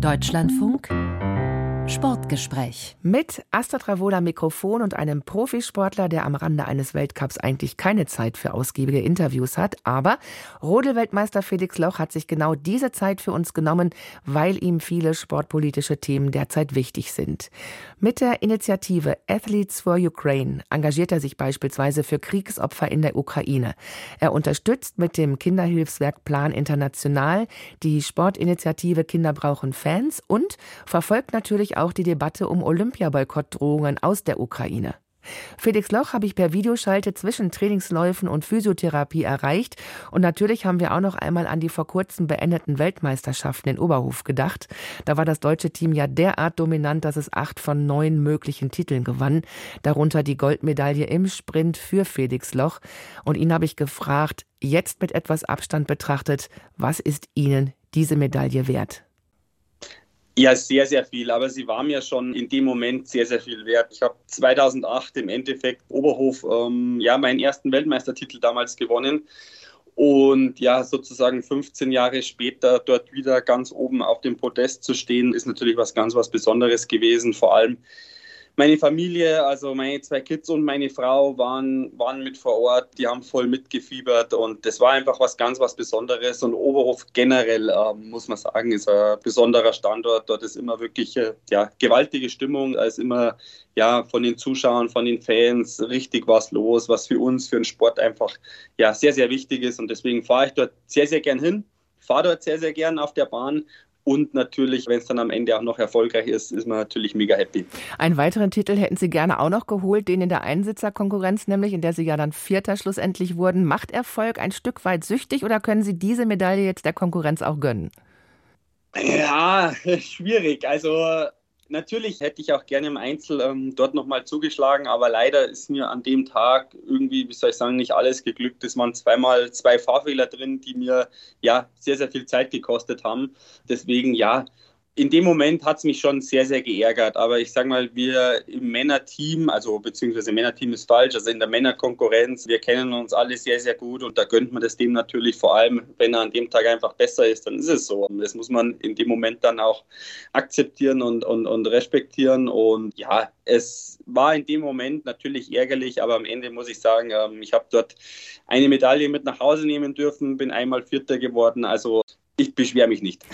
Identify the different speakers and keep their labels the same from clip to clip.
Speaker 1: Deutschlandfunk Sportgespräch.
Speaker 2: Mit Asta Travola Mikrofon und einem Profisportler, der am Rande eines Weltcups eigentlich keine Zeit für ausgiebige Interviews hat. Aber Rodelweltmeister Felix Loch hat sich genau diese Zeit für uns genommen, weil ihm viele sportpolitische Themen derzeit wichtig sind. Mit der Initiative Athletes for Ukraine engagiert er sich beispielsweise für Kriegsopfer in der Ukraine. Er unterstützt mit dem Kinderhilfswerk Plan International die Sportinitiative Kinder brauchen Fans und verfolgt natürlich auch die Debatte um Olympiaboykottdrohungen aus der Ukraine. Felix Loch habe ich per Videoschalte zwischen Trainingsläufen und Physiotherapie erreicht. Und natürlich haben wir auch noch einmal an die vor kurzem beendeten Weltmeisterschaften in Oberhof gedacht. Da war das deutsche Team ja derart dominant, dass es acht von neun möglichen Titeln gewann. Darunter die Goldmedaille im Sprint für Felix Loch. Und ihn habe ich gefragt, jetzt mit etwas Abstand betrachtet, was ist Ihnen diese Medaille wert?
Speaker 3: Ja, sehr, sehr viel. Aber sie war mir schon in dem Moment sehr, sehr viel wert. Ich habe 2008 im Endeffekt Oberhof ähm, ja meinen ersten Weltmeistertitel damals gewonnen. Und ja, sozusagen 15 Jahre später dort wieder ganz oben auf dem Podest zu stehen, ist natürlich was ganz was Besonderes gewesen. Vor allem, meine Familie, also meine zwei Kids und meine Frau waren, waren mit vor Ort, die haben voll mitgefiebert und das war einfach was ganz was Besonderes. Und Oberhof generell, äh, muss man sagen, ist ein besonderer Standort. Dort ist immer wirklich äh, ja, gewaltige Stimmung, da ist immer ja, von den Zuschauern, von den Fans richtig was los, was für uns, für den Sport einfach ja, sehr, sehr wichtig ist. Und deswegen fahre ich dort sehr, sehr gern hin fahre dort sehr, sehr gern auf der Bahn und natürlich, wenn es dann am Ende auch noch erfolgreich ist, ist man natürlich mega happy.
Speaker 2: Einen weiteren Titel hätten Sie gerne auch noch geholt, den in der Einsitzerkonkurrenz, nämlich in der Sie ja dann Vierter schlussendlich wurden. Macht Erfolg ein Stück weit süchtig oder können Sie diese Medaille jetzt der Konkurrenz auch gönnen?
Speaker 3: Ja, schwierig. Also Natürlich hätte ich auch gerne im Einzel ähm, dort nochmal zugeschlagen, aber leider ist mir an dem Tag irgendwie, wie soll ich sagen, nicht alles geglückt. Es waren zweimal zwei Fahrfehler drin, die mir ja sehr, sehr viel Zeit gekostet haben. Deswegen ja, in dem Moment hat es mich schon sehr, sehr geärgert. Aber ich sage mal, wir im Männerteam, also beziehungsweise Männerteam ist falsch, also in der Männerkonkurrenz, wir kennen uns alle sehr, sehr gut und da gönnt man das dem natürlich vor allem, wenn er an dem Tag einfach besser ist, dann ist es so. Und das muss man in dem Moment dann auch akzeptieren und, und, und respektieren. Und ja, es war in dem Moment natürlich ärgerlich, aber am Ende muss ich sagen, ähm, ich habe dort eine Medaille mit nach Hause nehmen dürfen, bin einmal Vierter geworden. Also ich beschwere mich nicht.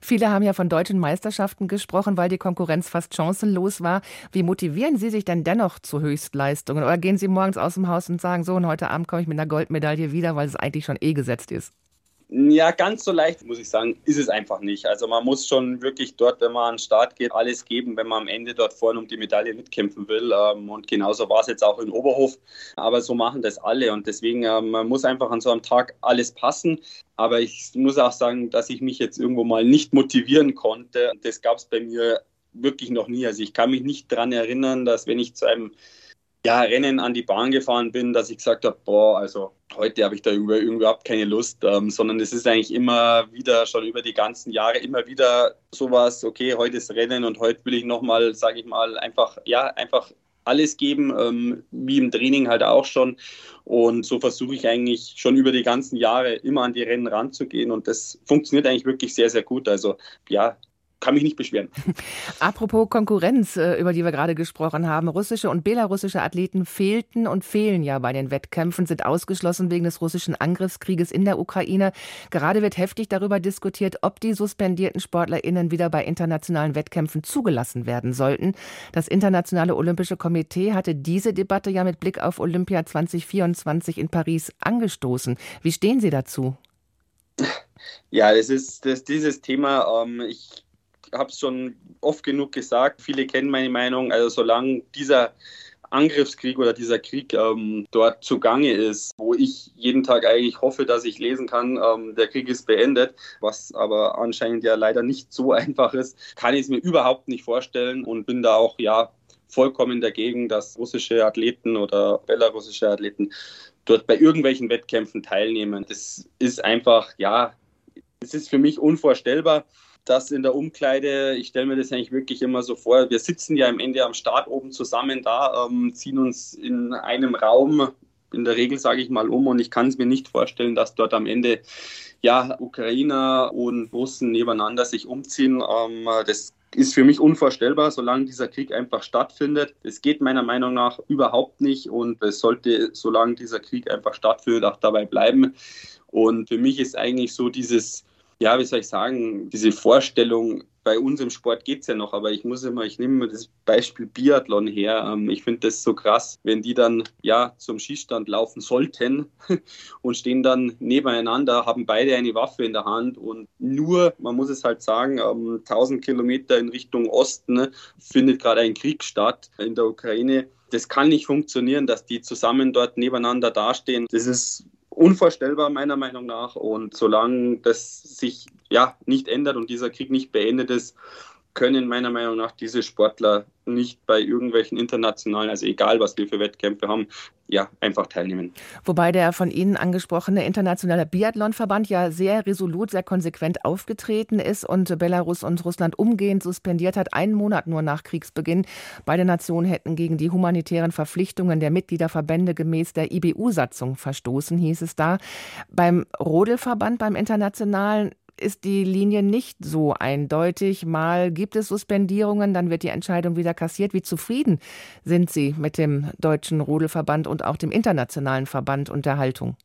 Speaker 2: Viele haben ja von deutschen Meisterschaften gesprochen, weil die Konkurrenz fast chancenlos war. Wie motivieren Sie sich denn dennoch zu Höchstleistungen? Oder gehen Sie morgens aus dem Haus und sagen, so, und heute Abend komme ich mit einer Goldmedaille wieder, weil es eigentlich schon eh gesetzt ist?
Speaker 3: Ja, ganz so leicht, muss ich sagen, ist es einfach nicht. Also man muss schon wirklich dort, wenn man an den Start geht, alles geben, wenn man am Ende dort vorne um die Medaille mitkämpfen will. Ähm, und genauso war es jetzt auch in Oberhof. Aber so machen das alle. Und deswegen, ähm, man muss einfach an so einem Tag alles passen. Aber ich muss auch sagen, dass ich mich jetzt irgendwo mal nicht motivieren konnte. Das gab es bei mir wirklich noch nie. Also ich kann mich nicht daran erinnern, dass wenn ich zu einem ja, Rennen an die Bahn gefahren bin, dass ich gesagt habe, boah, also heute habe ich da überhaupt keine Lust, ähm, sondern es ist eigentlich immer wieder, schon über die ganzen Jahre, immer wieder sowas, okay, heute ist Rennen und heute will ich nochmal, sage ich mal, einfach, ja, einfach alles geben, ähm, wie im Training halt auch schon. Und so versuche ich eigentlich schon über die ganzen Jahre immer an die Rennen ranzugehen und das funktioniert eigentlich wirklich sehr, sehr gut. Also ja, kann mich nicht beschweren.
Speaker 2: Apropos Konkurrenz, äh, über die wir gerade gesprochen haben. Russische und belarussische Athleten fehlten und fehlen ja bei den Wettkämpfen, sind ausgeschlossen wegen des russischen Angriffskrieges in der Ukraine. Gerade wird heftig darüber diskutiert, ob die suspendierten SportlerInnen wieder bei internationalen Wettkämpfen zugelassen werden sollten. Das Internationale Olympische Komitee hatte diese Debatte ja mit Blick auf Olympia 2024 in Paris angestoßen. Wie stehen Sie dazu?
Speaker 3: Ja, das ist das, dieses Thema. Ähm, ich habe es schon oft genug gesagt, viele kennen meine Meinung. Also solange dieser Angriffskrieg oder dieser Krieg ähm, dort zugange ist, wo ich jeden Tag eigentlich hoffe, dass ich lesen kann, ähm, der Krieg ist beendet, was aber anscheinend ja leider nicht so einfach ist, kann ich es mir überhaupt nicht vorstellen und bin da auch ja vollkommen dagegen, dass russische Athleten oder belarussische Athleten dort bei irgendwelchen Wettkämpfen teilnehmen. Das ist einfach, ja, es ist für mich unvorstellbar das in der Umkleide, ich stelle mir das eigentlich wirklich immer so vor, wir sitzen ja am Ende am Start oben zusammen da, ähm, ziehen uns in einem Raum, in der Regel sage ich mal um und ich kann es mir nicht vorstellen, dass dort am Ende ja, Ukrainer und Russen nebeneinander sich umziehen. Ähm, das ist für mich unvorstellbar, solange dieser Krieg einfach stattfindet. Es geht meiner Meinung nach überhaupt nicht und es sollte, solange dieser Krieg einfach stattfindet, auch dabei bleiben. Und für mich ist eigentlich so dieses, ja, wie soll ich sagen, diese Vorstellung, bei uns im Sport geht es ja noch, aber ich muss immer, ich nehme mal das Beispiel Biathlon her. Ähm, ich finde das so krass, wenn die dann ja zum Schießstand laufen sollten und stehen dann nebeneinander, haben beide eine Waffe in der Hand und nur, man muss es halt sagen, 1000 ähm, Kilometer in Richtung Osten ne, findet gerade ein Krieg statt in der Ukraine. Das kann nicht funktionieren, dass die zusammen dort nebeneinander dastehen. Das ist unvorstellbar meiner Meinung nach. Und solange das sich ja nicht ändert und dieser Krieg nicht beendet ist, können meiner Meinung nach diese Sportler nicht bei irgendwelchen internationalen, also egal was wir für Wettkämpfe haben, ja, einfach teilnehmen.
Speaker 2: Wobei der von Ihnen angesprochene internationale Biathlonverband ja sehr resolut, sehr konsequent aufgetreten ist und Belarus und Russland umgehend suspendiert hat, einen Monat nur nach Kriegsbeginn. Beide Nationen hätten gegen die humanitären Verpflichtungen der Mitgliederverbände gemäß der IBU-Satzung verstoßen, hieß es da. Beim Rodelverband, beim internationalen, ist die Linie nicht so eindeutig. Mal gibt es Suspendierungen, dann wird die Entscheidung wieder kassiert. Wie zufrieden sind Sie mit dem Deutschen Rodelverband und auch dem Internationalen Verband Unterhaltung?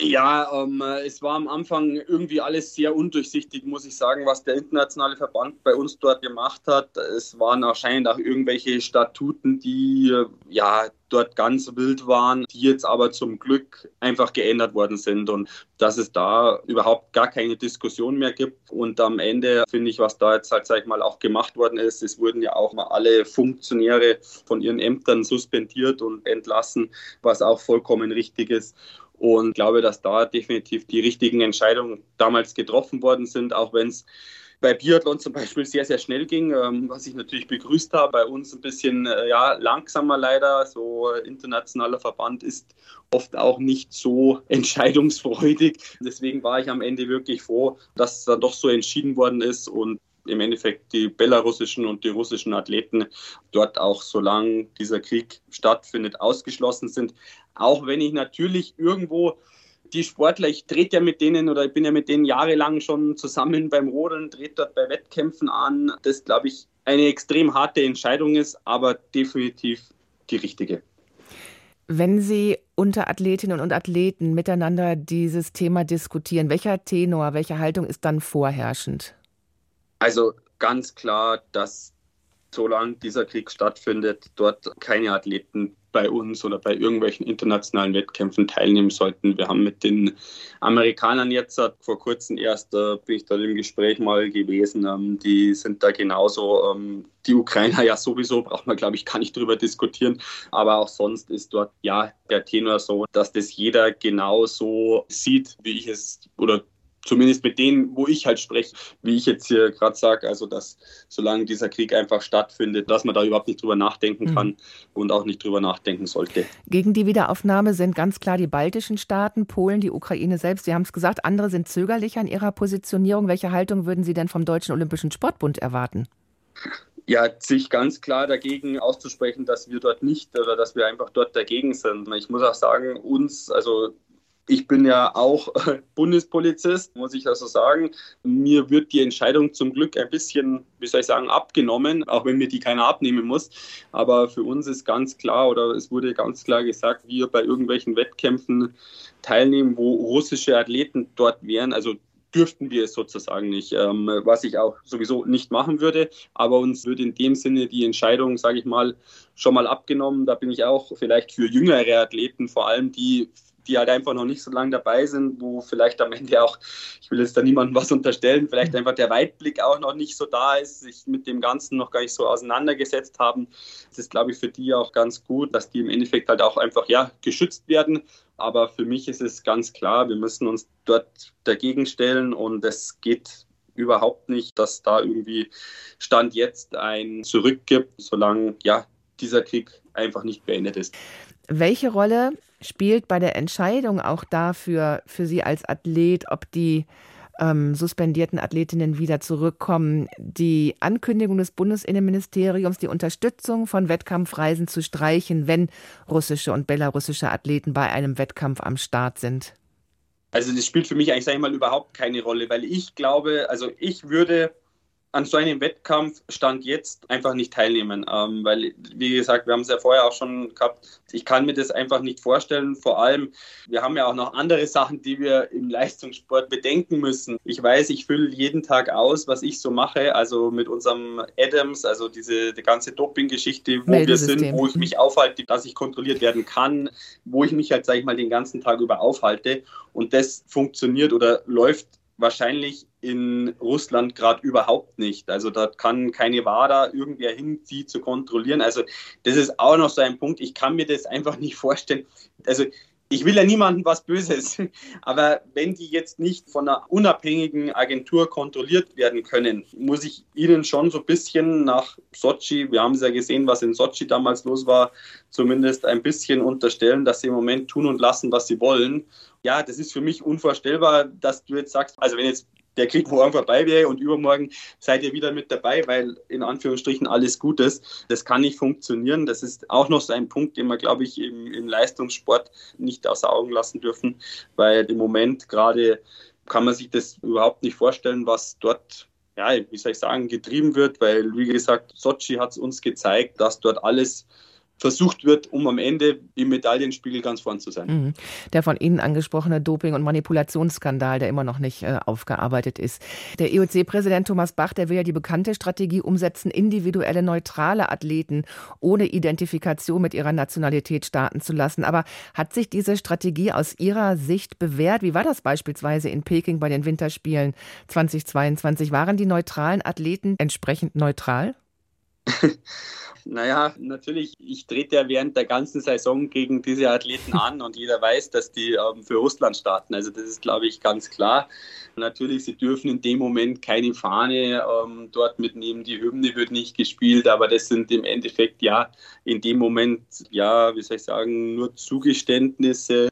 Speaker 3: Ja, ähm, es war am Anfang irgendwie alles sehr undurchsichtig, muss ich sagen, was der internationale Verband bei uns dort gemacht hat. Es waren anscheinend auch irgendwelche Statuten, die ja dort ganz wild waren, die jetzt aber zum Glück einfach geändert worden sind und dass es da überhaupt gar keine Diskussion mehr gibt. Und am Ende finde ich, was da jetzt halt, sag ich mal, auch gemacht worden ist, es wurden ja auch mal alle Funktionäre von ihren Ämtern suspendiert und entlassen, was auch vollkommen richtig ist und glaube, dass da definitiv die richtigen Entscheidungen damals getroffen worden sind, auch wenn es bei Biathlon zum Beispiel sehr, sehr schnell ging, ähm, was ich natürlich begrüßt habe. Bei uns ein bisschen äh, ja, langsamer leider. So internationaler Verband ist oft auch nicht so entscheidungsfreudig. Deswegen war ich am Ende wirklich froh, dass da doch so entschieden worden ist und im Endeffekt die belarussischen und die russischen Athleten dort auch, solange dieser Krieg stattfindet, ausgeschlossen sind. Auch wenn ich natürlich irgendwo die Sportler, ich trete ja mit denen oder ich bin ja mit denen jahrelang schon zusammen beim Rodeln, trete dort bei Wettkämpfen an. Das, glaube ich, eine extrem harte Entscheidung ist, aber definitiv die richtige.
Speaker 2: Wenn Sie unter Athletinnen und Athleten miteinander dieses Thema diskutieren, welcher Tenor, welche Haltung ist dann vorherrschend?
Speaker 3: Also ganz klar, dass solange dieser Krieg stattfindet, dort keine Athleten bei uns oder bei irgendwelchen internationalen Wettkämpfen teilnehmen sollten. Wir haben mit den Amerikanern jetzt vor kurzem erst, äh, bin ich da im Gespräch mal gewesen, ähm, die sind da genauso, ähm, die Ukrainer ja sowieso, braucht man glaube ich gar nicht drüber diskutieren, aber auch sonst ist dort ja der Tenor so, dass das jeder genauso sieht, wie ich es oder zumindest mit denen, wo ich halt spreche, wie ich jetzt hier gerade sage, also dass solange dieser Krieg einfach stattfindet, dass man da überhaupt nicht drüber nachdenken kann mhm. und auch nicht drüber nachdenken sollte.
Speaker 2: Gegen die Wiederaufnahme sind ganz klar die baltischen Staaten, Polen, die Ukraine selbst. Sie haben es gesagt, andere sind zögerlich an ihrer Positionierung. Welche Haltung würden Sie denn vom Deutschen Olympischen Sportbund erwarten?
Speaker 3: Ja, sich ganz klar dagegen auszusprechen, dass wir dort nicht oder dass wir einfach dort dagegen sind. Ich muss auch sagen, uns, also ich bin ja auch Bundespolizist, muss ich also sagen. Mir wird die Entscheidung zum Glück ein bisschen, wie soll ich sagen, abgenommen, auch wenn mir die keiner abnehmen muss. Aber für uns ist ganz klar oder es wurde ganz klar gesagt, wir bei irgendwelchen Wettkämpfen teilnehmen, wo russische Athleten dort wären. Also dürften wir es sozusagen nicht, ähm, was ich auch sowieso nicht machen würde. Aber uns wird in dem Sinne die Entscheidung, sage ich mal, schon mal abgenommen. Da bin ich auch vielleicht für jüngere Athleten, vor allem die die halt einfach noch nicht so lange dabei sind, wo vielleicht am Ende auch, ich will jetzt da niemandem was unterstellen, vielleicht mhm. einfach der Weitblick auch noch nicht so da ist, sich mit dem Ganzen noch gar nicht so auseinandergesetzt haben. Das ist, glaube ich, für die auch ganz gut, dass die im Endeffekt halt auch einfach, ja, geschützt werden. Aber für mich ist es ganz klar, wir müssen uns dort dagegen stellen und es geht überhaupt nicht, dass da irgendwie Stand jetzt ein Zurück gibt, solange ja dieser Krieg einfach nicht beendet ist.
Speaker 2: Welche Rolle spielt bei der Entscheidung auch dafür, für Sie als Athlet, ob die ähm, suspendierten Athletinnen wieder zurückkommen, die Ankündigung des Bundesinnenministeriums, die Unterstützung von Wettkampfreisen zu streichen, wenn russische und belarussische Athleten bei einem Wettkampf am Start sind?
Speaker 3: Also das spielt für mich eigentlich, sag ich mal, überhaupt keine Rolle, weil ich glaube, also ich würde an so einem Wettkampf stand jetzt einfach nicht teilnehmen, ähm, weil, wie gesagt, wir haben es ja vorher auch schon gehabt, ich kann mir das einfach nicht vorstellen. Vor allem, wir haben ja auch noch andere Sachen, die wir im Leistungssport bedenken müssen. Ich weiß, ich fülle jeden Tag aus, was ich so mache, also mit unserem Adams, also diese die ganze Doping-Geschichte, wo wir sind, wo ich mich aufhalte, dass ich kontrolliert werden kann, wo ich mich halt, sage ich mal, den ganzen Tag über aufhalte. Und das funktioniert oder läuft wahrscheinlich in Russland gerade überhaupt nicht. Also da kann keine WADA irgendwer hin, sie zu kontrollieren. Also das ist auch noch so ein Punkt. Ich kann mir das einfach nicht vorstellen. Also ich will ja niemandem was Böses, aber wenn die jetzt nicht von einer unabhängigen Agentur kontrolliert werden können, muss ich ihnen schon so ein bisschen nach Sochi, wir haben es ja gesehen, was in Sochi damals los war, zumindest ein bisschen unterstellen, dass sie im Moment tun und lassen, was sie wollen. Ja, das ist für mich unvorstellbar, dass du jetzt sagst, also wenn jetzt der Krieg morgen vorbei wäre und übermorgen seid ihr wieder mit dabei, weil in Anführungsstrichen alles gut ist. Das kann nicht funktionieren. Das ist auch noch so ein Punkt, den wir, glaube ich, im, im Leistungssport nicht außer Augen lassen dürfen, weil im Moment gerade kann man sich das überhaupt nicht vorstellen, was dort ja, wie soll ich sagen, getrieben wird, weil, wie gesagt, Sochi hat es uns gezeigt, dass dort alles versucht wird, um am Ende im Medaillenspiegel ganz vorn zu sein. Mhm.
Speaker 2: Der von Ihnen angesprochene Doping- und Manipulationsskandal, der immer noch nicht äh, aufgearbeitet ist. Der IOC-Präsident Thomas Bach, der will ja die bekannte Strategie umsetzen, individuelle neutrale Athleten ohne Identifikation mit ihrer Nationalität starten zu lassen. Aber hat sich diese Strategie aus Ihrer Sicht bewährt? Wie war das beispielsweise in Peking bei den Winterspielen 2022? Waren die neutralen Athleten entsprechend neutral?
Speaker 3: Naja, natürlich, ich trete ja während der ganzen Saison gegen diese Athleten an und jeder weiß, dass die ähm, für Russland starten. Also das ist, glaube ich, ganz klar. Natürlich, sie dürfen in dem Moment keine Fahne ähm, dort mitnehmen, die Hymne wird nicht gespielt, aber das sind im Endeffekt ja in dem Moment, ja, wie soll ich sagen, nur Zugeständnisse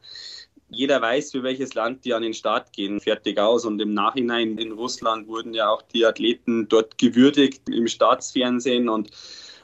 Speaker 3: jeder weiß, für welches Land die an den Start gehen, fertig aus. Und im Nachhinein in Russland wurden ja auch die Athleten dort gewürdigt im Staatsfernsehen und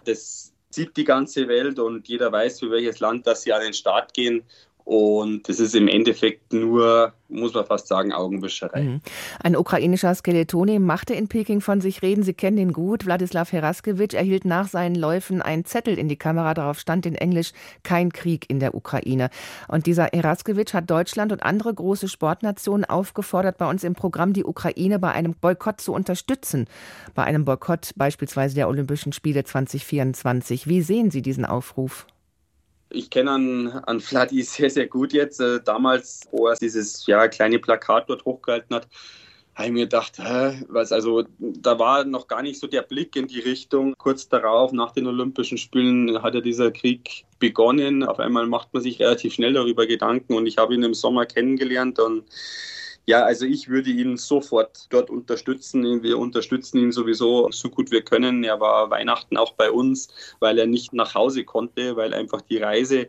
Speaker 3: das sieht die ganze Welt und jeder weiß, für welches Land dass sie an den Start gehen. Und das ist im Endeffekt nur, muss man fast sagen, Augenwischerei. Mhm.
Speaker 2: Ein ukrainischer Skeletoni machte in Peking von sich reden. Sie kennen ihn gut. Wladislav Heraskewitsch erhielt nach seinen Läufen einen Zettel in die Kamera. Darauf stand in Englisch kein Krieg in der Ukraine. Und dieser Heraskewitsch hat Deutschland und andere große Sportnationen aufgefordert, bei uns im Programm die Ukraine bei einem Boykott zu unterstützen. Bei einem Boykott beispielsweise der Olympischen Spiele 2024. Wie sehen Sie diesen Aufruf?
Speaker 3: Ich kenne an, an Vladi sehr, sehr gut jetzt. Äh, damals, wo er dieses ja, kleine Plakat dort hochgehalten hat, habe ich mir gedacht, hä, was, also da war noch gar nicht so der Blick in die Richtung. Kurz darauf, nach den Olympischen Spielen, hat ja dieser Krieg begonnen. Auf einmal macht man sich relativ schnell darüber Gedanken und ich habe ihn im Sommer kennengelernt und ja, also ich würde ihn sofort dort unterstützen. Wir unterstützen ihn sowieso so gut wir können. Er war Weihnachten auch bei uns, weil er nicht nach Hause konnte, weil einfach die Reise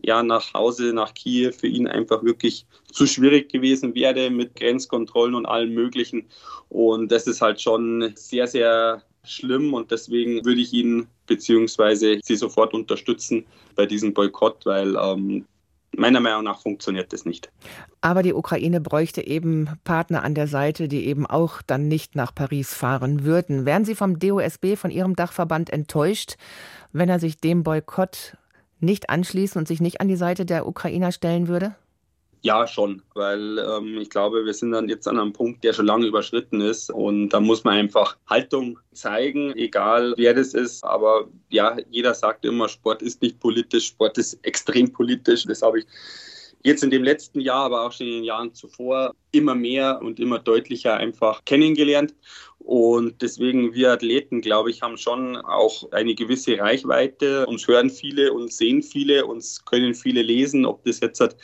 Speaker 3: ja nach Hause, nach Kiew für ihn einfach wirklich zu schwierig gewesen wäre mit Grenzkontrollen und allem Möglichen. Und das ist halt schon sehr, sehr schlimm und deswegen würde ich ihn beziehungsweise sie sofort unterstützen bei diesem Boykott, weil ähm, meiner Meinung nach funktioniert das nicht.
Speaker 2: Aber die Ukraine bräuchte eben Partner an der Seite, die eben auch dann nicht nach Paris fahren würden. Wären Sie vom DOSB, von Ihrem Dachverband enttäuscht, wenn er sich dem Boykott nicht anschließen und sich nicht an die Seite der Ukrainer stellen würde?
Speaker 3: Ja, schon, weil ähm, ich glaube, wir sind dann jetzt an einem Punkt, der schon lange überschritten ist und da muss man einfach Haltung zeigen, egal wer das ist. Aber ja, jeder sagt immer, Sport ist nicht politisch, Sport ist extrem politisch. Das habe ich jetzt in dem letzten Jahr, aber auch schon in den Jahren zuvor immer mehr und immer deutlicher einfach kennengelernt. Und deswegen, wir Athleten, glaube ich, haben schon auch eine gewisse Reichweite. Uns hören viele, uns sehen viele, uns können viele lesen, ob das jetzt hat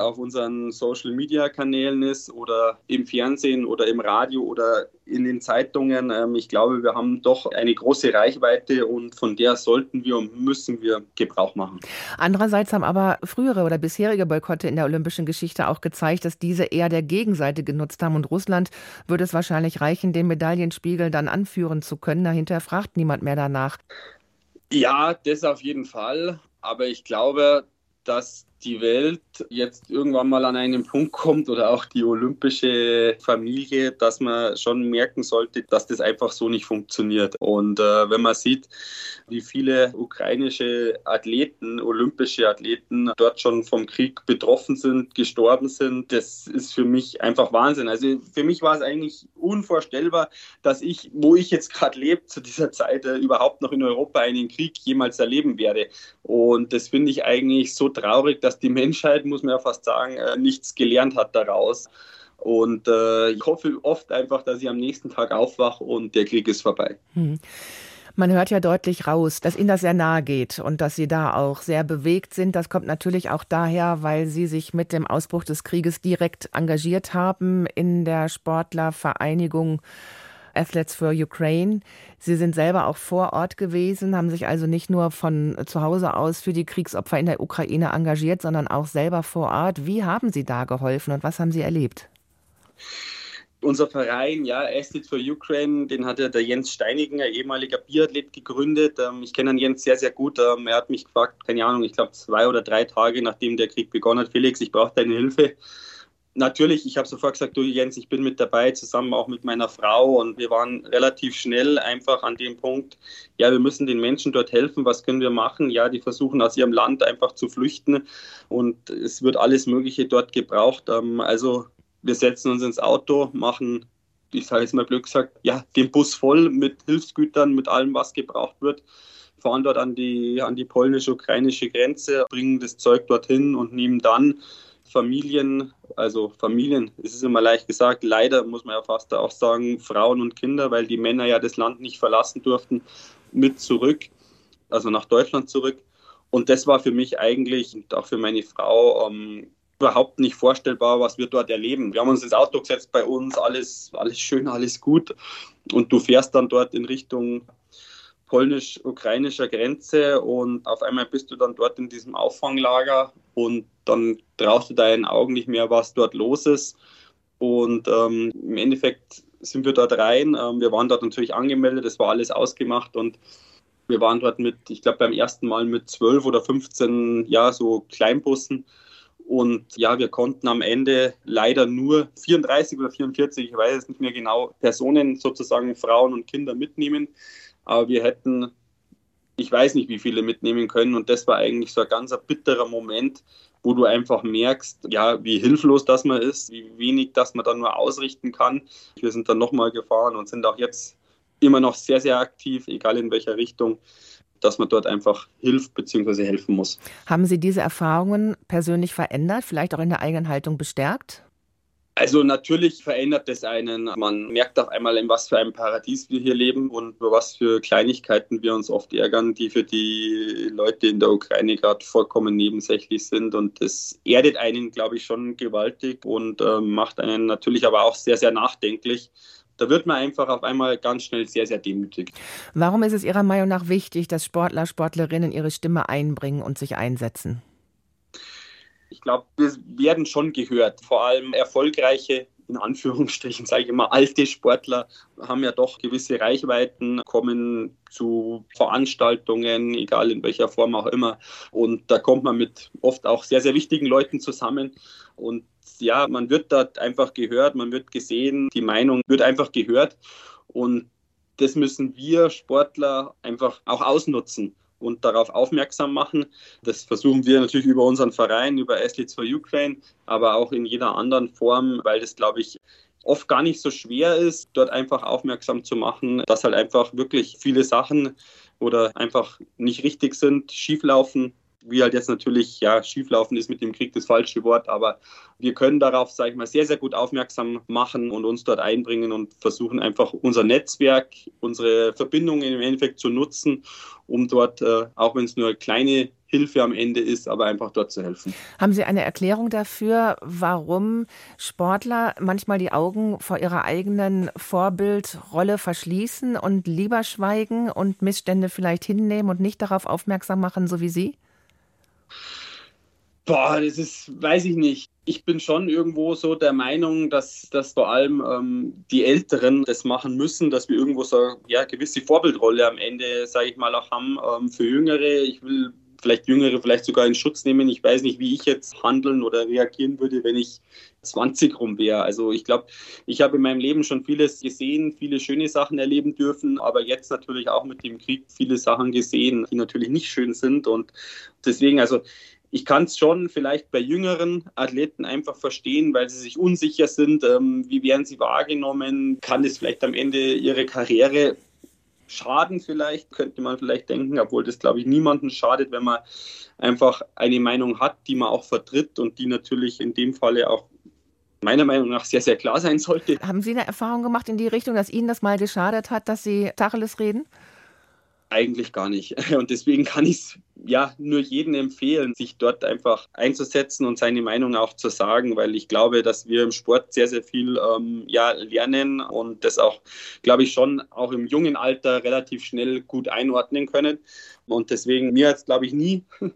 Speaker 3: auf unseren Social Media Kanälen ist oder im Fernsehen oder im Radio oder in den Zeitungen. Ähm, ich glaube, wir haben doch eine große Reichweite und von der sollten wir und müssen wir Gebrauch machen.
Speaker 2: Andererseits haben aber frühere oder bisherige Boykotte in der olympischen Geschichte auch gezeigt, dass diese eher der Gegenseite genutzt haben und Russland würde es wahrscheinlich reichen, den Medaillenspiegel dann anführen zu können. Dahinter fragt niemand mehr danach.
Speaker 3: Ja, das auf jeden Fall. Aber ich glaube, dass die Welt jetzt irgendwann mal an einen Punkt kommt oder auch die olympische Familie, dass man schon merken sollte, dass das einfach so nicht funktioniert. Und äh, wenn man sieht, wie viele ukrainische Athleten, olympische Athleten dort schon vom Krieg betroffen sind, gestorben sind, das ist für mich einfach Wahnsinn. Also für mich war es eigentlich unvorstellbar, dass ich, wo ich jetzt gerade lebe, zu dieser Zeit äh, überhaupt noch in Europa einen Krieg jemals erleben werde. Und das finde ich eigentlich so traurig, dass die Menschheit, muss man ja fast sagen, äh, nichts gelernt hat daraus. Und äh, ich hoffe oft einfach, dass ich am nächsten Tag aufwache und der Krieg ist vorbei. Hm.
Speaker 2: Man hört ja deutlich raus, dass Ihnen das sehr nahe geht und dass Sie da auch sehr bewegt sind. Das kommt natürlich auch daher, weil Sie sich mit dem Ausbruch des Krieges direkt engagiert haben in der Sportlervereinigung Athletes for Ukraine. Sie sind selber auch vor Ort gewesen, haben sich also nicht nur von zu Hause aus für die Kriegsopfer in der Ukraine engagiert, sondern auch selber vor Ort. Wie haben Sie da geholfen und was haben Sie erlebt?
Speaker 3: Unser Verein, ja, Athletes for Ukraine, den hat ja der Jens Steinigen, ein ehemaliger Biathlet, gegründet. Ähm, ich kenne Jens sehr, sehr gut. Ähm, er hat mich gefragt, keine Ahnung, ich glaube zwei oder drei Tage nachdem der Krieg begonnen hat, Felix, ich brauche deine Hilfe natürlich, ich habe sofort gesagt, du Jens, ich bin mit dabei, zusammen auch mit meiner Frau. Und wir waren relativ schnell einfach an dem Punkt, ja, wir müssen den Menschen dort helfen. Was können wir machen? Ja, die versuchen aus ihrem Land einfach zu flüchten. Und es wird alles Mögliche dort gebraucht. Ähm, also wir setzen uns ins Auto, machen, ich sage jetzt mal Glück gesagt, ja, den Bus voll mit Hilfsgütern, mit allem, was gebraucht wird fahren dort an die, an die polnisch-ukrainische Grenze, bringen das Zeug dorthin und nehmen dann Familien, also Familien, es ist immer leicht gesagt, leider muss man ja fast auch sagen, Frauen und Kinder, weil die Männer ja das Land nicht verlassen durften, mit zurück, also nach Deutschland zurück. Und das war für mich eigentlich und auch für meine Frau ähm, überhaupt nicht vorstellbar, was wir dort erleben. Wir haben uns ins Auto gesetzt bei uns, alles, alles schön, alles gut. Und du fährst dann dort in Richtung polnisch-ukrainischer Grenze und auf einmal bist du dann dort in diesem Auffanglager und dann traust du deinen Augen nicht mehr, was dort los ist. Und ähm, im Endeffekt sind wir dort rein. Ähm, wir waren dort natürlich angemeldet, es war alles ausgemacht und wir waren dort mit, ich glaube beim ersten Mal mit 12 oder 15, ja, so Kleinbussen. Und ja, wir konnten am Ende leider nur 34 oder 44, ich weiß es nicht mehr genau, Personen sozusagen, Frauen und Kinder mitnehmen. Aber wir hätten, ich weiß nicht, wie viele mitnehmen können. Und das war eigentlich so ein ganz bitterer Moment, wo du einfach merkst, ja, wie hilflos das man ist, wie wenig das man dann nur ausrichten kann. Wir sind dann nochmal gefahren und sind auch jetzt immer noch sehr, sehr aktiv, egal in welcher Richtung dass man dort einfach hilft bzw. helfen muss.
Speaker 2: Haben Sie diese Erfahrungen persönlich verändert, vielleicht auch in der eigenen Haltung bestärkt?
Speaker 3: Also natürlich verändert es einen. Man merkt auf einmal, in was für einem Paradies wir hier leben und über was für Kleinigkeiten wir uns oft ärgern, die für die Leute in der Ukraine gerade vollkommen nebensächlich sind. Und das erdet einen, glaube ich, schon gewaltig und äh, macht einen natürlich aber auch sehr, sehr nachdenklich. Da wird man einfach auf einmal ganz schnell sehr, sehr demütig.
Speaker 2: Warum ist es Ihrer Meinung nach wichtig, dass Sportler, Sportlerinnen ihre Stimme einbringen und sich einsetzen?
Speaker 3: Ich glaube, wir werden schon gehört. Vor allem erfolgreiche, in Anführungsstrichen sage ich immer, alte Sportler haben ja doch gewisse Reichweiten, kommen zu Veranstaltungen, egal in welcher Form auch immer. Und da kommt man mit oft auch sehr, sehr wichtigen Leuten zusammen. Und ja, man wird dort einfach gehört, man wird gesehen, die Meinung wird einfach gehört. Und das müssen wir Sportler einfach auch ausnutzen und darauf aufmerksam machen. Das versuchen wir natürlich über unseren Verein, über Athletes for Ukraine, aber auch in jeder anderen Form, weil das, glaube ich, oft gar nicht so schwer ist, dort einfach aufmerksam zu machen, dass halt einfach wirklich viele Sachen oder einfach nicht richtig sind, schieflaufen wie halt jetzt natürlich, ja, schieflaufen ist mit dem Krieg das falsche Wort, aber wir können darauf, sage ich mal, sehr, sehr gut aufmerksam machen und uns dort einbringen und versuchen einfach unser Netzwerk, unsere Verbindungen im Endeffekt zu nutzen, um dort, äh, auch wenn es nur eine kleine Hilfe am Ende ist, aber einfach dort zu helfen.
Speaker 2: Haben Sie eine Erklärung dafür, warum Sportler manchmal die Augen vor ihrer eigenen Vorbildrolle verschließen und lieber schweigen und Missstände vielleicht hinnehmen und nicht darauf aufmerksam machen, so wie Sie?
Speaker 3: Boah, das ist, weiß ich nicht. Ich bin schon irgendwo so der Meinung, dass, dass vor allem ähm, die Älteren das machen müssen, dass wir irgendwo so ja gewisse Vorbildrolle am Ende, sage ich mal, auch haben ähm, für Jüngere. Ich will vielleicht Jüngere vielleicht sogar in Schutz nehmen. Ich weiß nicht, wie ich jetzt handeln oder reagieren würde, wenn ich 20 rum wäre. Also ich glaube, ich habe in meinem Leben schon vieles gesehen, viele schöne Sachen erleben dürfen, aber jetzt natürlich auch mit dem Krieg viele Sachen gesehen, die natürlich nicht schön sind. Und deswegen, also ich kann es schon vielleicht bei jüngeren Athleten einfach verstehen, weil sie sich unsicher sind. Ähm, wie werden sie wahrgenommen? Kann es vielleicht am Ende ihre Karriere schaden vielleicht, könnte man vielleicht denken, obwohl das, glaube ich, niemandem schadet, wenn man einfach eine Meinung hat, die man auch vertritt und die natürlich in dem Falle auch meiner Meinung nach sehr, sehr klar sein sollte.
Speaker 2: Haben Sie eine Erfahrung gemacht in die Richtung, dass Ihnen das mal geschadet hat, dass Sie Tacheles reden?
Speaker 3: Eigentlich gar nicht. Und deswegen kann ich es ja nur jedem empfehlen, sich dort einfach einzusetzen und seine Meinung auch zu sagen, weil ich glaube, dass wir im Sport sehr, sehr viel ähm, ja, lernen und das auch, glaube ich, schon auch im jungen Alter relativ schnell gut einordnen können. Und deswegen, mir hat es, glaube ich, nie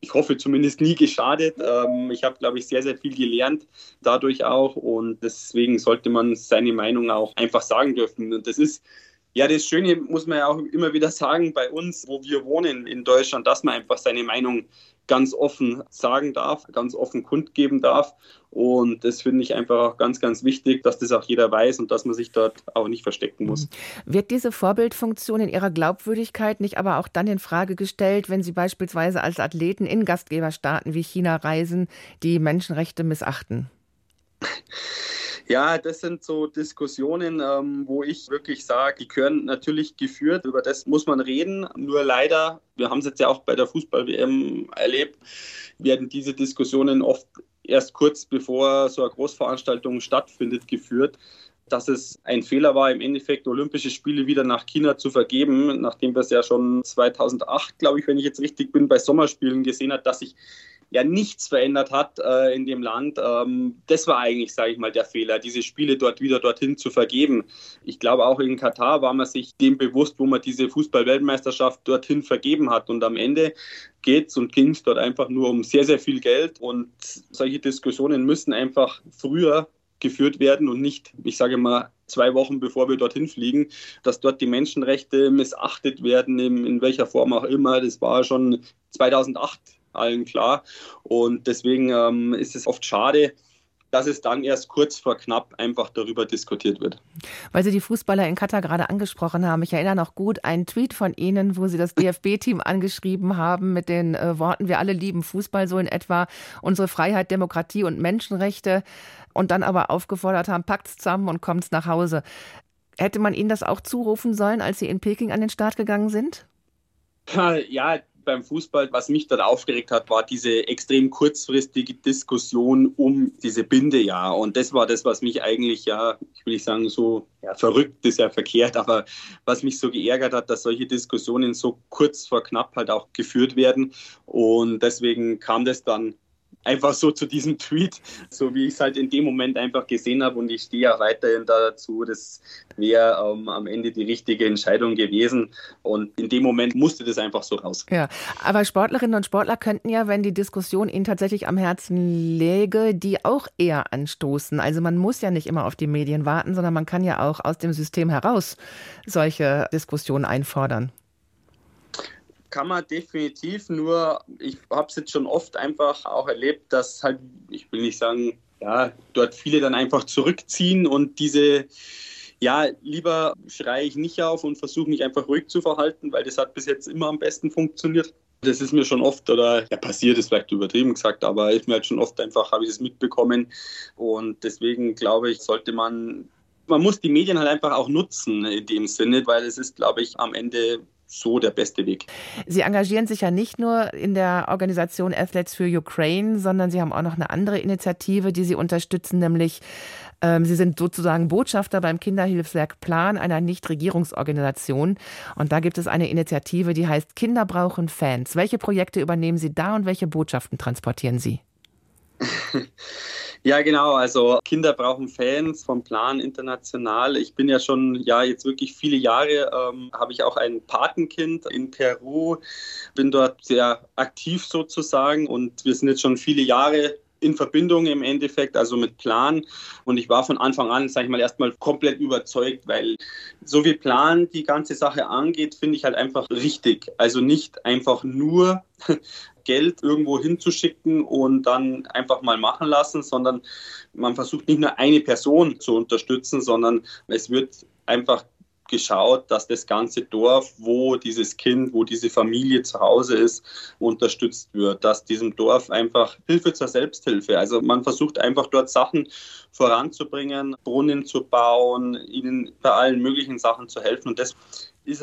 Speaker 3: ich hoffe zumindest nie geschadet. Ähm, ich habe, glaube ich, sehr, sehr viel gelernt dadurch auch und deswegen sollte man seine Meinung auch einfach sagen dürfen. Und das ist ja, das Schöne muss man ja auch immer wieder sagen bei uns, wo wir wohnen in Deutschland, dass man einfach seine Meinung ganz offen sagen darf, ganz offen kundgeben darf. Und das finde ich einfach auch ganz, ganz wichtig, dass das auch jeder weiß und dass man sich dort auch nicht verstecken muss.
Speaker 2: Mhm. Wird diese Vorbildfunktion in ihrer Glaubwürdigkeit nicht aber auch dann in Frage gestellt, wenn Sie beispielsweise als Athleten in Gastgeberstaaten wie China reisen, die Menschenrechte missachten?
Speaker 3: Ja, das sind so Diskussionen, ähm, wo ich wirklich sage, die gehören natürlich geführt. Über das muss man reden. Nur leider, wir haben es jetzt ja auch bei der Fußball-WM erlebt, werden diese Diskussionen oft erst kurz bevor so eine Großveranstaltung stattfindet geführt dass es ein Fehler war, im Endeffekt Olympische Spiele wieder nach China zu vergeben, nachdem wir es ja schon 2008, glaube ich, wenn ich jetzt richtig bin, bei Sommerspielen gesehen hat, dass sich ja nichts verändert hat äh, in dem Land. Ähm, das war eigentlich, sage ich mal, der Fehler, diese Spiele dort wieder dorthin zu vergeben. Ich glaube, auch in Katar war man sich dem bewusst, wo man diese Fußball-Weltmeisterschaft dorthin vergeben hat. Und am Ende geht es und ging es dort einfach nur um sehr, sehr viel Geld. Und solche Diskussionen müssen einfach früher geführt werden und nicht, ich sage mal, zwei Wochen bevor wir dorthin fliegen, dass dort die Menschenrechte missachtet werden, in, in welcher Form auch immer. Das war schon 2008 allen klar. Und deswegen ähm, ist es oft schade, dass es dann erst kurz vor knapp einfach darüber diskutiert wird.
Speaker 2: Weil Sie die Fußballer in Katar gerade angesprochen haben, ich erinnere noch gut einen Tweet von Ihnen, wo Sie das DFB-Team angeschrieben haben mit den äh, Worten, wir alle lieben Fußball so in etwa, unsere Freiheit, Demokratie und Menschenrechte und dann aber aufgefordert haben, packt's zusammen und kommt's nach Hause. Hätte man Ihnen das auch zurufen sollen, als Sie in Peking an den Start gegangen sind?
Speaker 3: Ja, beim Fußball, was mich dort aufgeregt hat, war diese extrem kurzfristige Diskussion um diese Binde, ja. Und das war das, was mich eigentlich, ja, ich will nicht sagen, so ja, verrückt ist ja verkehrt, aber was mich so geärgert hat, dass solche Diskussionen so kurz vor knapp halt auch geführt werden. Und deswegen kam das dann einfach so zu diesem Tweet, so wie ich es halt in dem Moment einfach gesehen habe und ich stehe auch weiterhin dazu. Das wäre ähm, am Ende die richtige Entscheidung gewesen und in dem Moment musste das einfach so raus.
Speaker 2: Ja, aber Sportlerinnen und Sportler könnten ja, wenn die Diskussion ihnen tatsächlich am Herzen läge, die auch eher anstoßen. Also man muss ja nicht immer auf die Medien warten, sondern man kann ja auch aus dem System heraus solche Diskussionen einfordern
Speaker 3: kann man definitiv, nur ich habe es jetzt schon oft einfach auch erlebt, dass halt, ich will nicht sagen, ja, dort viele dann einfach zurückziehen und diese, ja, lieber schreie ich nicht auf und versuche mich einfach ruhig zu verhalten, weil das hat bis jetzt immer am besten funktioniert. Das ist mir schon oft oder ja, passiert ist vielleicht übertrieben gesagt, aber ist mir halt schon oft einfach, habe ich es mitbekommen. Und deswegen glaube ich, sollte man, man muss die Medien halt einfach auch nutzen in dem Sinne, weil es ist, glaube ich, am Ende so der beste Weg.
Speaker 2: Sie engagieren sich ja nicht nur in der Organisation Athletes for Ukraine, sondern Sie haben auch noch eine andere Initiative, die Sie unterstützen, nämlich ähm, Sie sind sozusagen Botschafter beim Kinderhilfswerk Plan, einer Nichtregierungsorganisation. Und da gibt es eine Initiative, die heißt Kinder brauchen Fans. Welche Projekte übernehmen Sie da und welche Botschaften transportieren Sie?
Speaker 3: Ja, genau. Also Kinder brauchen Fans vom Plan international. Ich bin ja schon, ja, jetzt wirklich viele Jahre, ähm, habe ich auch ein Patenkind in Peru, bin dort sehr aktiv sozusagen und wir sind jetzt schon viele Jahre in Verbindung im Endeffekt, also mit Plan. Und ich war von Anfang an, sage ich mal, erstmal komplett überzeugt, weil so wie Plan die ganze Sache angeht, finde ich halt einfach richtig. Also nicht einfach nur Geld irgendwo hinzuschicken und dann einfach mal machen lassen, sondern man versucht nicht nur eine Person zu unterstützen, sondern es wird einfach geschaut, dass das ganze Dorf, wo dieses Kind, wo diese Familie zu Hause ist, unterstützt wird, dass diesem Dorf einfach Hilfe zur Selbsthilfe. Also man versucht einfach dort Sachen voranzubringen, Brunnen zu bauen, ihnen bei allen möglichen Sachen zu helfen. Und das ist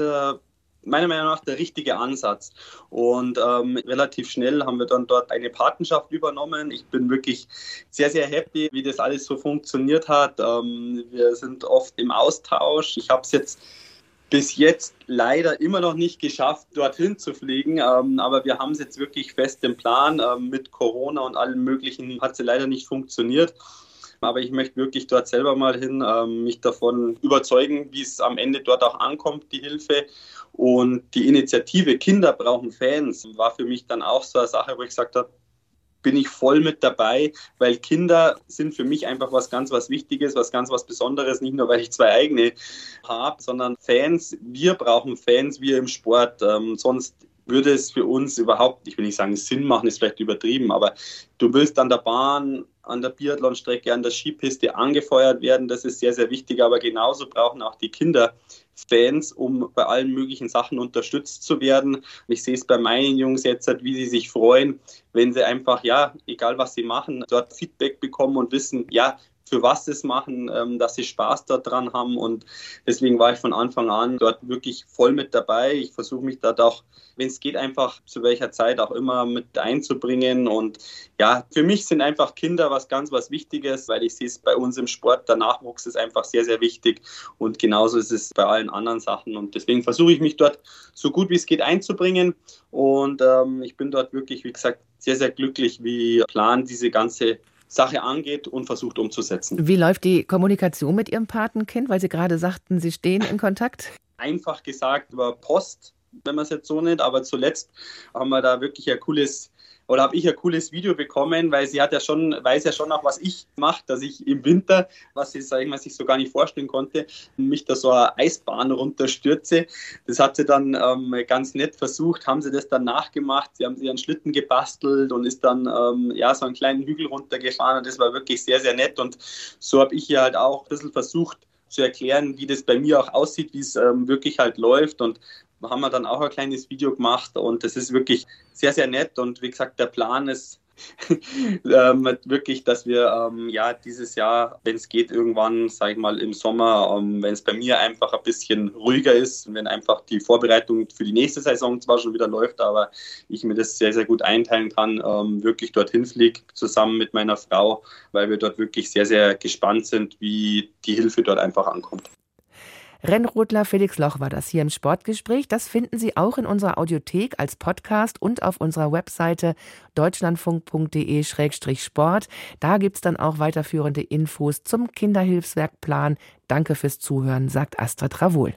Speaker 3: meiner Meinung nach der richtige Ansatz. Und ähm, relativ schnell haben wir dann dort eine Patenschaft übernommen. Ich bin wirklich sehr, sehr happy, wie das alles so funktioniert hat. Ähm, wir sind oft im Austausch. Ich habe es jetzt bis jetzt leider immer noch nicht geschafft, dorthin zu fliegen. Ähm, aber wir haben es jetzt wirklich fest im Plan. Ähm, mit Corona und allem Möglichen hat es leider nicht funktioniert. Aber ich möchte wirklich dort selber mal hin, ähm, mich davon überzeugen, wie es am Ende dort auch ankommt, die Hilfe. Und die Initiative Kinder brauchen Fans war für mich dann auch so eine Sache, wo ich gesagt habe, bin ich voll mit dabei, weil Kinder sind für mich einfach was ganz was Wichtiges, was ganz was Besonderes, nicht nur weil ich zwei eigene habe, sondern Fans, wir brauchen Fans, wir im Sport, ähm, sonst würde es für uns überhaupt, ich will nicht sagen Sinn machen, ist vielleicht übertrieben, aber du willst an der Bahn an der Biathlonstrecke, an der Skipiste angefeuert werden. Das ist sehr, sehr wichtig. Aber genauso brauchen auch die Kinder Fans, um bei allen möglichen Sachen unterstützt zu werden. Ich sehe es bei meinen Jungs jetzt, wie sie sich freuen, wenn sie einfach, ja, egal was sie machen, dort Feedback bekommen und wissen, ja, für was sie es machen, ähm, dass sie Spaß daran haben. Und deswegen war ich von Anfang an dort wirklich voll mit dabei. Ich versuche mich dort auch, wenn es geht, einfach zu welcher Zeit auch immer mit einzubringen. Und ja, für mich sind einfach Kinder was ganz was Wichtiges, weil ich sehe es bei uns im Sport, der Nachwuchs ist einfach sehr, sehr wichtig. Und genauso ist es bei allen anderen Sachen. Und deswegen versuche ich mich dort so gut wie es geht einzubringen. Und ähm, ich bin dort wirklich, wie gesagt, sehr, sehr glücklich, wie Plan diese ganze Sache angeht und versucht umzusetzen.
Speaker 2: Wie läuft die Kommunikation mit Ihrem Patenkind, weil Sie gerade sagten, Sie stehen in Kontakt?
Speaker 3: Einfach gesagt über Post, wenn man es jetzt so nennt, aber zuletzt haben wir da wirklich ein cooles oder habe ich ein cooles Video bekommen, weil sie hat ja schon, weiß ja schon auch, was ich mache, dass ich im Winter, was sie, sag ich mal, sich so gar nicht vorstellen konnte, mich da so eine Eisbahn runterstürze. Das hat sie dann ähm, ganz nett versucht, haben sie das dann nachgemacht. Sie haben sich einen Schlitten gebastelt und ist dann ähm, ja so einen kleinen Hügel runtergefahren und das war wirklich sehr, sehr nett. Und so habe ich ihr halt auch ein bisschen versucht, zu erklären, wie das bei mir auch aussieht, wie es ähm, wirklich halt läuft. Und haben wir dann auch ein kleines Video gemacht und das ist wirklich sehr, sehr nett. Und wie gesagt, der Plan ist ähm, wirklich, dass wir ähm, ja dieses Jahr, wenn es geht, irgendwann, sage ich mal, im Sommer, ähm, wenn es bei mir einfach ein bisschen ruhiger ist, wenn einfach die Vorbereitung für die nächste Saison zwar schon wieder läuft, aber ich mir das sehr, sehr gut einteilen kann, ähm, wirklich dorthin fliege, zusammen mit meiner Frau, weil wir dort wirklich sehr, sehr gespannt sind, wie die Hilfe dort einfach ankommt.
Speaker 2: Rennrodler Felix Loch war das hier im Sportgespräch. Das finden Sie auch in unserer Audiothek als Podcast und auf unserer Webseite deutschlandfunk.de-sport. Da gibt es dann auch weiterführende Infos zum Kinderhilfswerkplan. Danke fürs Zuhören, sagt Astrid Travol.